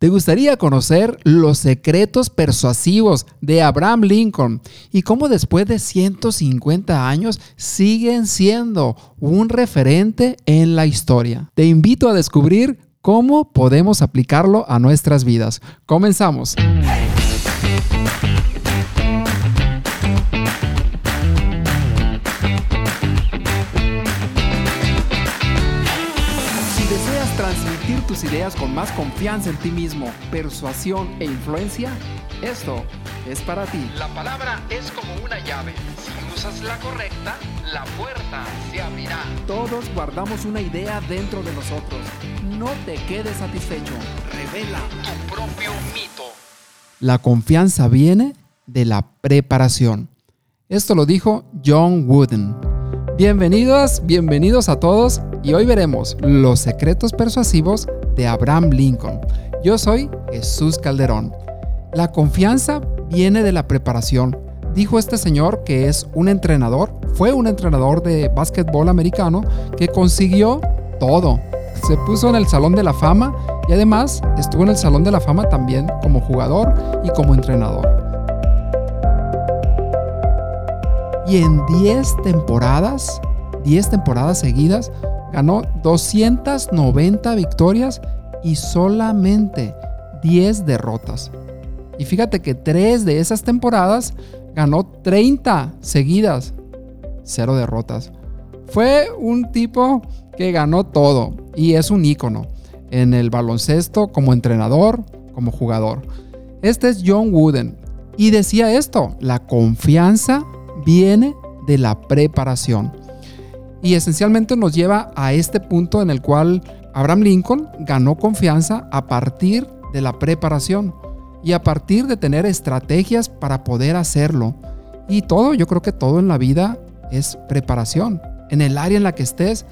¿Te gustaría conocer los secretos persuasivos de Abraham Lincoln y cómo después de 150 años siguen siendo un referente en la historia? Te invito a descubrir cómo podemos aplicarlo a nuestras vidas. Comenzamos. Tus ideas con más confianza en ti mismo, persuasión e influencia, esto es para ti. La palabra es como una llave. Si usas la correcta, la puerta se abrirá. Todos guardamos una idea dentro de nosotros. No te quedes satisfecho. Revela tu propio mito. La confianza viene de la preparación. Esto lo dijo John Wooden. Bienvenidos, bienvenidos a todos y hoy veremos los secretos persuasivos de Abraham Lincoln. Yo soy Jesús Calderón. La confianza viene de la preparación. Dijo este señor que es un entrenador, fue un entrenador de básquetbol americano que consiguió todo. Se puso en el Salón de la Fama y además estuvo en el Salón de la Fama también como jugador y como entrenador. Y en 10 temporadas, 10 temporadas seguidas, ganó 290 victorias y solamente 10 derrotas. Y fíjate que 3 de esas temporadas ganó 30 seguidas, cero derrotas. Fue un tipo que ganó todo y es un ícono en el baloncesto como entrenador, como jugador. Este es John Wooden y decía esto, la confianza viene de la preparación. Y esencialmente nos lleva a este punto en el cual Abraham Lincoln ganó confianza a partir de la preparación y a partir de tener estrategias para poder hacerlo. Y todo, yo creo que todo en la vida es preparación. En el área en la que estés,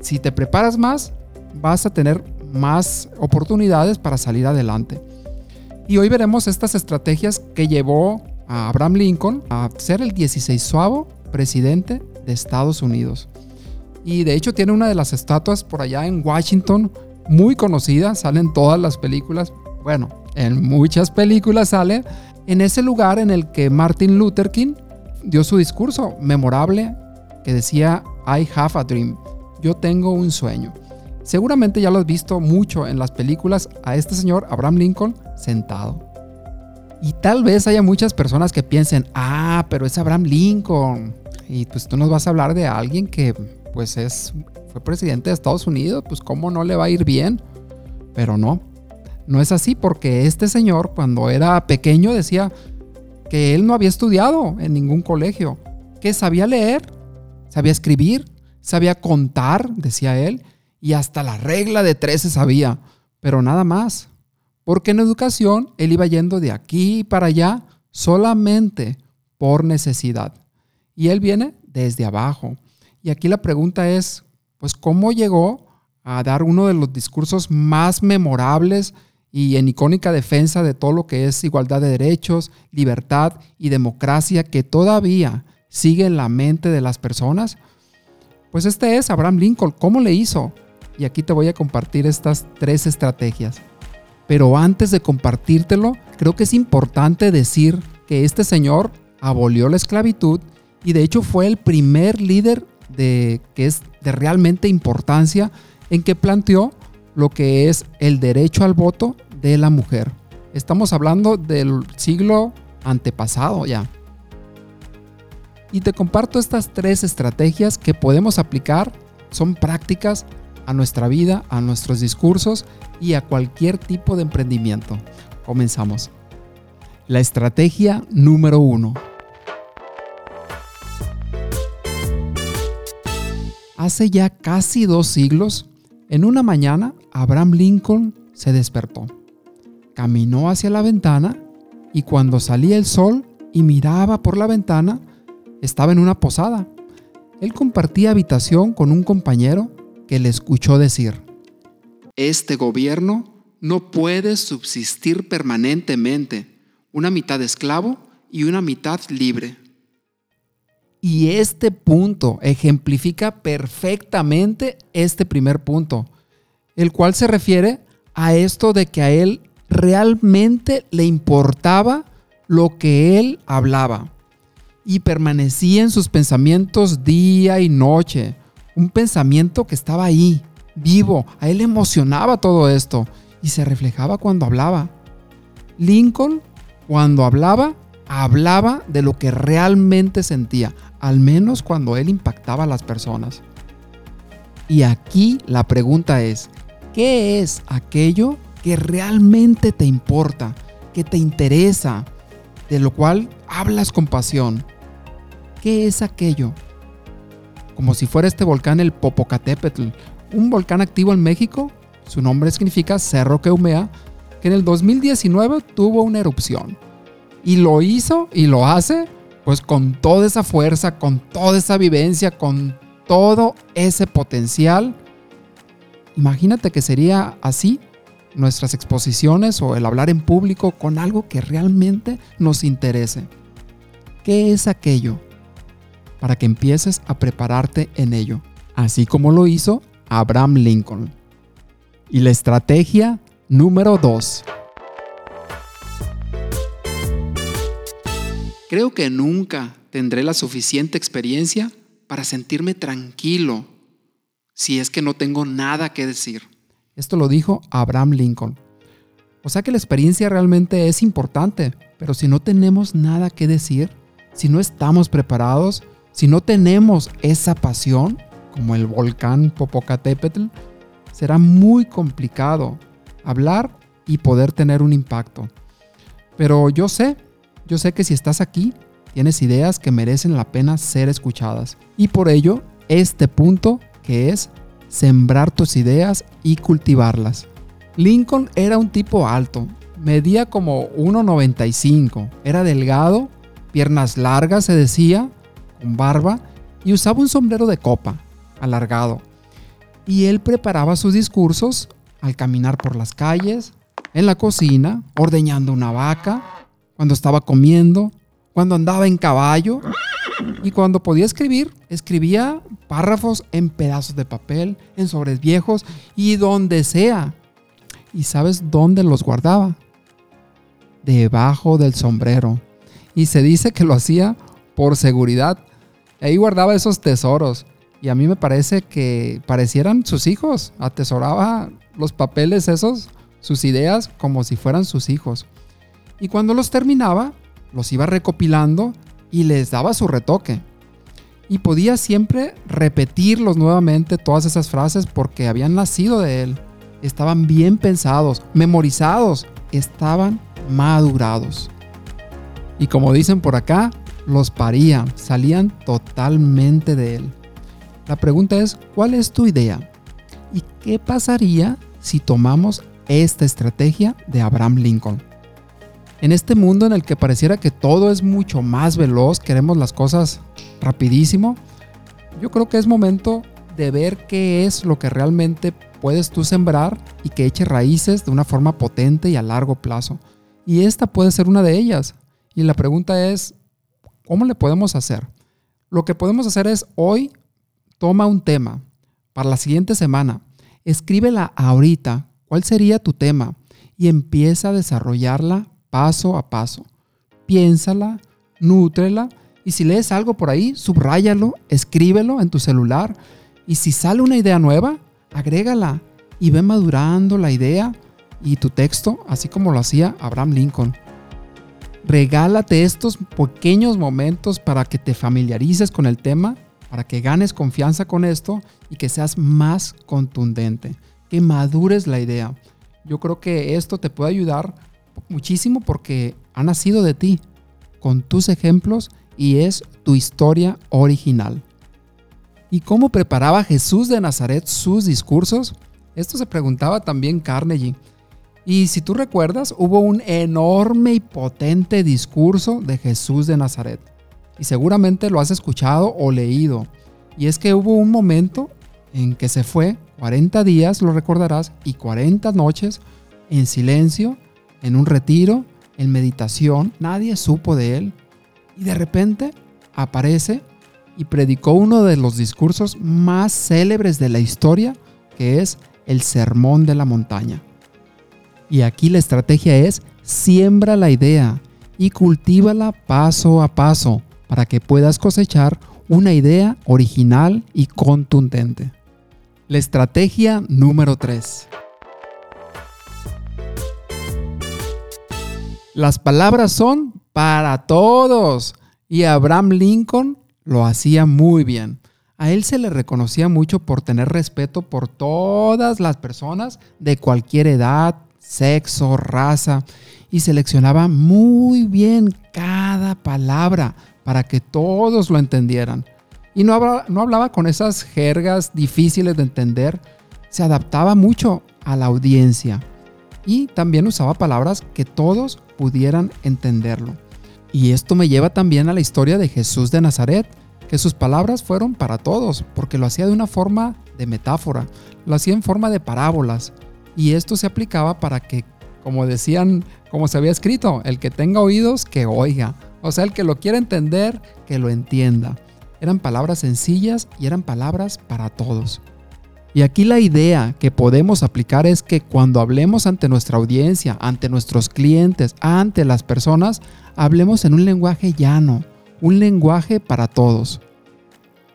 si te preparas más, vas a tener más oportunidades para salir adelante. Y hoy veremos estas estrategias que llevó a Abraham Lincoln a ser el 16 presidente de Estados Unidos. Y de hecho tiene una de las estatuas por allá en Washington, muy conocida, salen todas las películas. Bueno, en muchas películas sale en ese lugar en el que Martin Luther King dio su discurso memorable que decía, I have a dream, yo tengo un sueño. Seguramente ya lo has visto mucho en las películas a este señor Abraham Lincoln sentado. Y tal vez haya muchas personas que piensen, ah, pero es Abraham Lincoln. Y pues tú nos vas a hablar de alguien que pues es, fue presidente de Estados Unidos, pues cómo no le va a ir bien. Pero no, no es así porque este señor cuando era pequeño decía que él no había estudiado en ningún colegio, que sabía leer, sabía escribir, sabía contar, decía él, y hasta la regla de 13 sabía, pero nada más. Porque en educación él iba yendo de aquí para allá solamente por necesidad. Y él viene desde abajo. Y aquí la pregunta es, pues, ¿cómo llegó a dar uno de los discursos más memorables y en icónica defensa de todo lo que es igualdad de derechos, libertad y democracia que todavía sigue en la mente de las personas? Pues este es Abraham Lincoln. ¿Cómo le hizo? Y aquí te voy a compartir estas tres estrategias. Pero antes de compartírtelo, creo que es importante decir que este señor abolió la esclavitud y de hecho fue el primer líder de, que es de realmente importancia en que planteó lo que es el derecho al voto de la mujer. Estamos hablando del siglo antepasado ya. Y te comparto estas tres estrategias que podemos aplicar, son prácticas a nuestra vida, a nuestros discursos y a cualquier tipo de emprendimiento. Comenzamos. La estrategia número uno Hace ya casi dos siglos, en una mañana, Abraham Lincoln se despertó. Caminó hacia la ventana y cuando salía el sol y miraba por la ventana, estaba en una posada. Él compartía habitación con un compañero que le escuchó decir, Este gobierno no puede subsistir permanentemente, una mitad esclavo y una mitad libre. Y este punto ejemplifica perfectamente este primer punto, el cual se refiere a esto de que a él realmente le importaba lo que él hablaba y permanecía en sus pensamientos día y noche. Un pensamiento que estaba ahí, vivo. A él le emocionaba todo esto y se reflejaba cuando hablaba. Lincoln, cuando hablaba, hablaba de lo que realmente sentía, al menos cuando él impactaba a las personas. Y aquí la pregunta es, ¿qué es aquello que realmente te importa, que te interesa, de lo cual hablas con pasión? ¿Qué es aquello? Como si fuera este volcán el Popocatépetl, un volcán activo en México, su nombre significa cerro que humea, que en el 2019 tuvo una erupción. Y lo hizo y lo hace pues con toda esa fuerza, con toda esa vivencia, con todo ese potencial. Imagínate que sería así nuestras exposiciones o el hablar en público con algo que realmente nos interese. ¿Qué es aquello? Para que empieces a prepararte en ello, así como lo hizo Abraham Lincoln. Y la estrategia número 2. Creo que nunca tendré la suficiente experiencia para sentirme tranquilo si es que no tengo nada que decir. Esto lo dijo Abraham Lincoln. O sea que la experiencia realmente es importante, pero si no tenemos nada que decir, si no estamos preparados, si no tenemos esa pasión, como el volcán Popocatépetl, será muy complicado hablar y poder tener un impacto. Pero yo sé, yo sé que si estás aquí, tienes ideas que merecen la pena ser escuchadas. Y por ello, este punto que es sembrar tus ideas y cultivarlas. Lincoln era un tipo alto, medía como 1,95, era delgado, piernas largas se decía, con barba, y usaba un sombrero de copa, alargado. Y él preparaba sus discursos al caminar por las calles, en la cocina, ordeñando una vaca, cuando estaba comiendo, cuando andaba en caballo y cuando podía escribir, escribía párrafos en pedazos de papel, en sobres viejos y donde sea. ¿Y sabes dónde los guardaba? Debajo del sombrero. Y se dice que lo hacía por seguridad. Ahí guardaba esos tesoros. Y a mí me parece que parecieran sus hijos. Atesoraba los papeles esos, sus ideas, como si fueran sus hijos. Y cuando los terminaba, los iba recopilando y les daba su retoque. Y podía siempre repetirlos nuevamente todas esas frases porque habían nacido de él. Estaban bien pensados, memorizados, estaban madurados. Y como dicen por acá, los parían, salían totalmente de él. La pregunta es, ¿cuál es tu idea? ¿Y qué pasaría si tomamos esta estrategia de Abraham Lincoln? En este mundo en el que pareciera que todo es mucho más veloz, queremos las cosas rapidísimo, yo creo que es momento de ver qué es lo que realmente puedes tú sembrar y que eche raíces de una forma potente y a largo plazo. Y esta puede ser una de ellas. Y la pregunta es, ¿cómo le podemos hacer? Lo que podemos hacer es hoy toma un tema para la siguiente semana, escríbela ahorita, cuál sería tu tema y empieza a desarrollarla paso a paso. Piénsala, nútrela y si lees algo por ahí, subráyalo, escríbelo en tu celular y si sale una idea nueva, agrégala y ve madurando la idea y tu texto, así como lo hacía Abraham Lincoln. Regálate estos pequeños momentos para que te familiarices con el tema, para que ganes confianza con esto y que seas más contundente, que madures la idea. Yo creo que esto te puede ayudar muchísimo porque ha nacido de ti, con tus ejemplos y es tu historia original. ¿Y cómo preparaba Jesús de Nazaret sus discursos? Esto se preguntaba también Carnegie. Y si tú recuerdas, hubo un enorme y potente discurso de Jesús de Nazaret. Y seguramente lo has escuchado o leído. Y es que hubo un momento en que se fue 40 días, lo recordarás, y 40 noches en silencio en un retiro, en meditación, nadie supo de él. Y de repente aparece y predicó uno de los discursos más célebres de la historia, que es el Sermón de la Montaña. Y aquí la estrategia es siembra la idea y cultívala paso a paso para que puedas cosechar una idea original y contundente. La estrategia número 3. Las palabras son para todos y Abraham Lincoln lo hacía muy bien. A él se le reconocía mucho por tener respeto por todas las personas de cualquier edad, sexo, raza, y seleccionaba muy bien cada palabra para que todos lo entendieran. Y no hablaba, no hablaba con esas jergas difíciles de entender, se adaptaba mucho a la audiencia y también usaba palabras que todos pudieran entenderlo. Y esto me lleva también a la historia de Jesús de Nazaret, que sus palabras fueron para todos, porque lo hacía de una forma de metáfora, lo hacía en forma de parábolas. Y esto se aplicaba para que, como decían, como se había escrito, el que tenga oídos, que oiga. O sea, el que lo quiera entender, que lo entienda. Eran palabras sencillas y eran palabras para todos. Y aquí la idea que podemos aplicar es que cuando hablemos ante nuestra audiencia, ante nuestros clientes, ante las personas, hablemos en un lenguaje llano, un lenguaje para todos.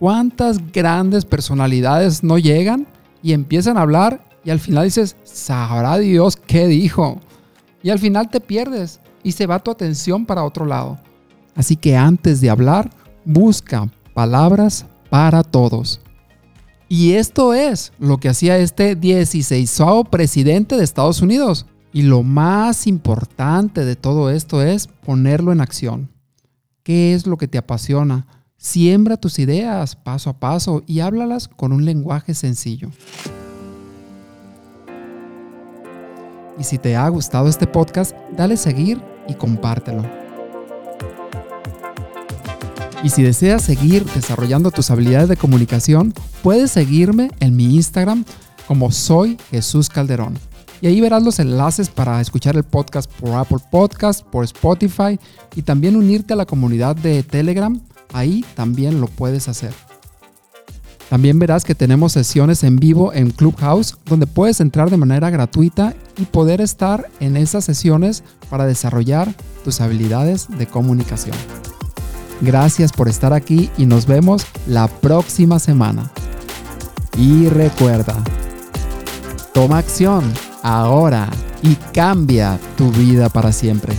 ¿Cuántas grandes personalidades no llegan y empiezan a hablar y al final dices, sabrá Dios qué dijo? Y al final te pierdes y se va tu atención para otro lado. Así que antes de hablar, busca palabras para todos. Y esto es lo que hacía este 16 presidente de Estados Unidos. Y lo más importante de todo esto es ponerlo en acción. ¿Qué es lo que te apasiona? Siembra tus ideas paso a paso y háblalas con un lenguaje sencillo. Y si te ha gustado este podcast, dale seguir y compártelo. Y si deseas seguir desarrollando tus habilidades de comunicación, puedes seguirme en mi Instagram como soy Jesús Calderón. Y ahí verás los enlaces para escuchar el podcast por Apple Podcast, por Spotify y también unirte a la comunidad de Telegram. Ahí también lo puedes hacer. También verás que tenemos sesiones en vivo en Clubhouse donde puedes entrar de manera gratuita y poder estar en esas sesiones para desarrollar tus habilidades de comunicación. Gracias por estar aquí y nos vemos la próxima semana. Y recuerda, toma acción ahora y cambia tu vida para siempre.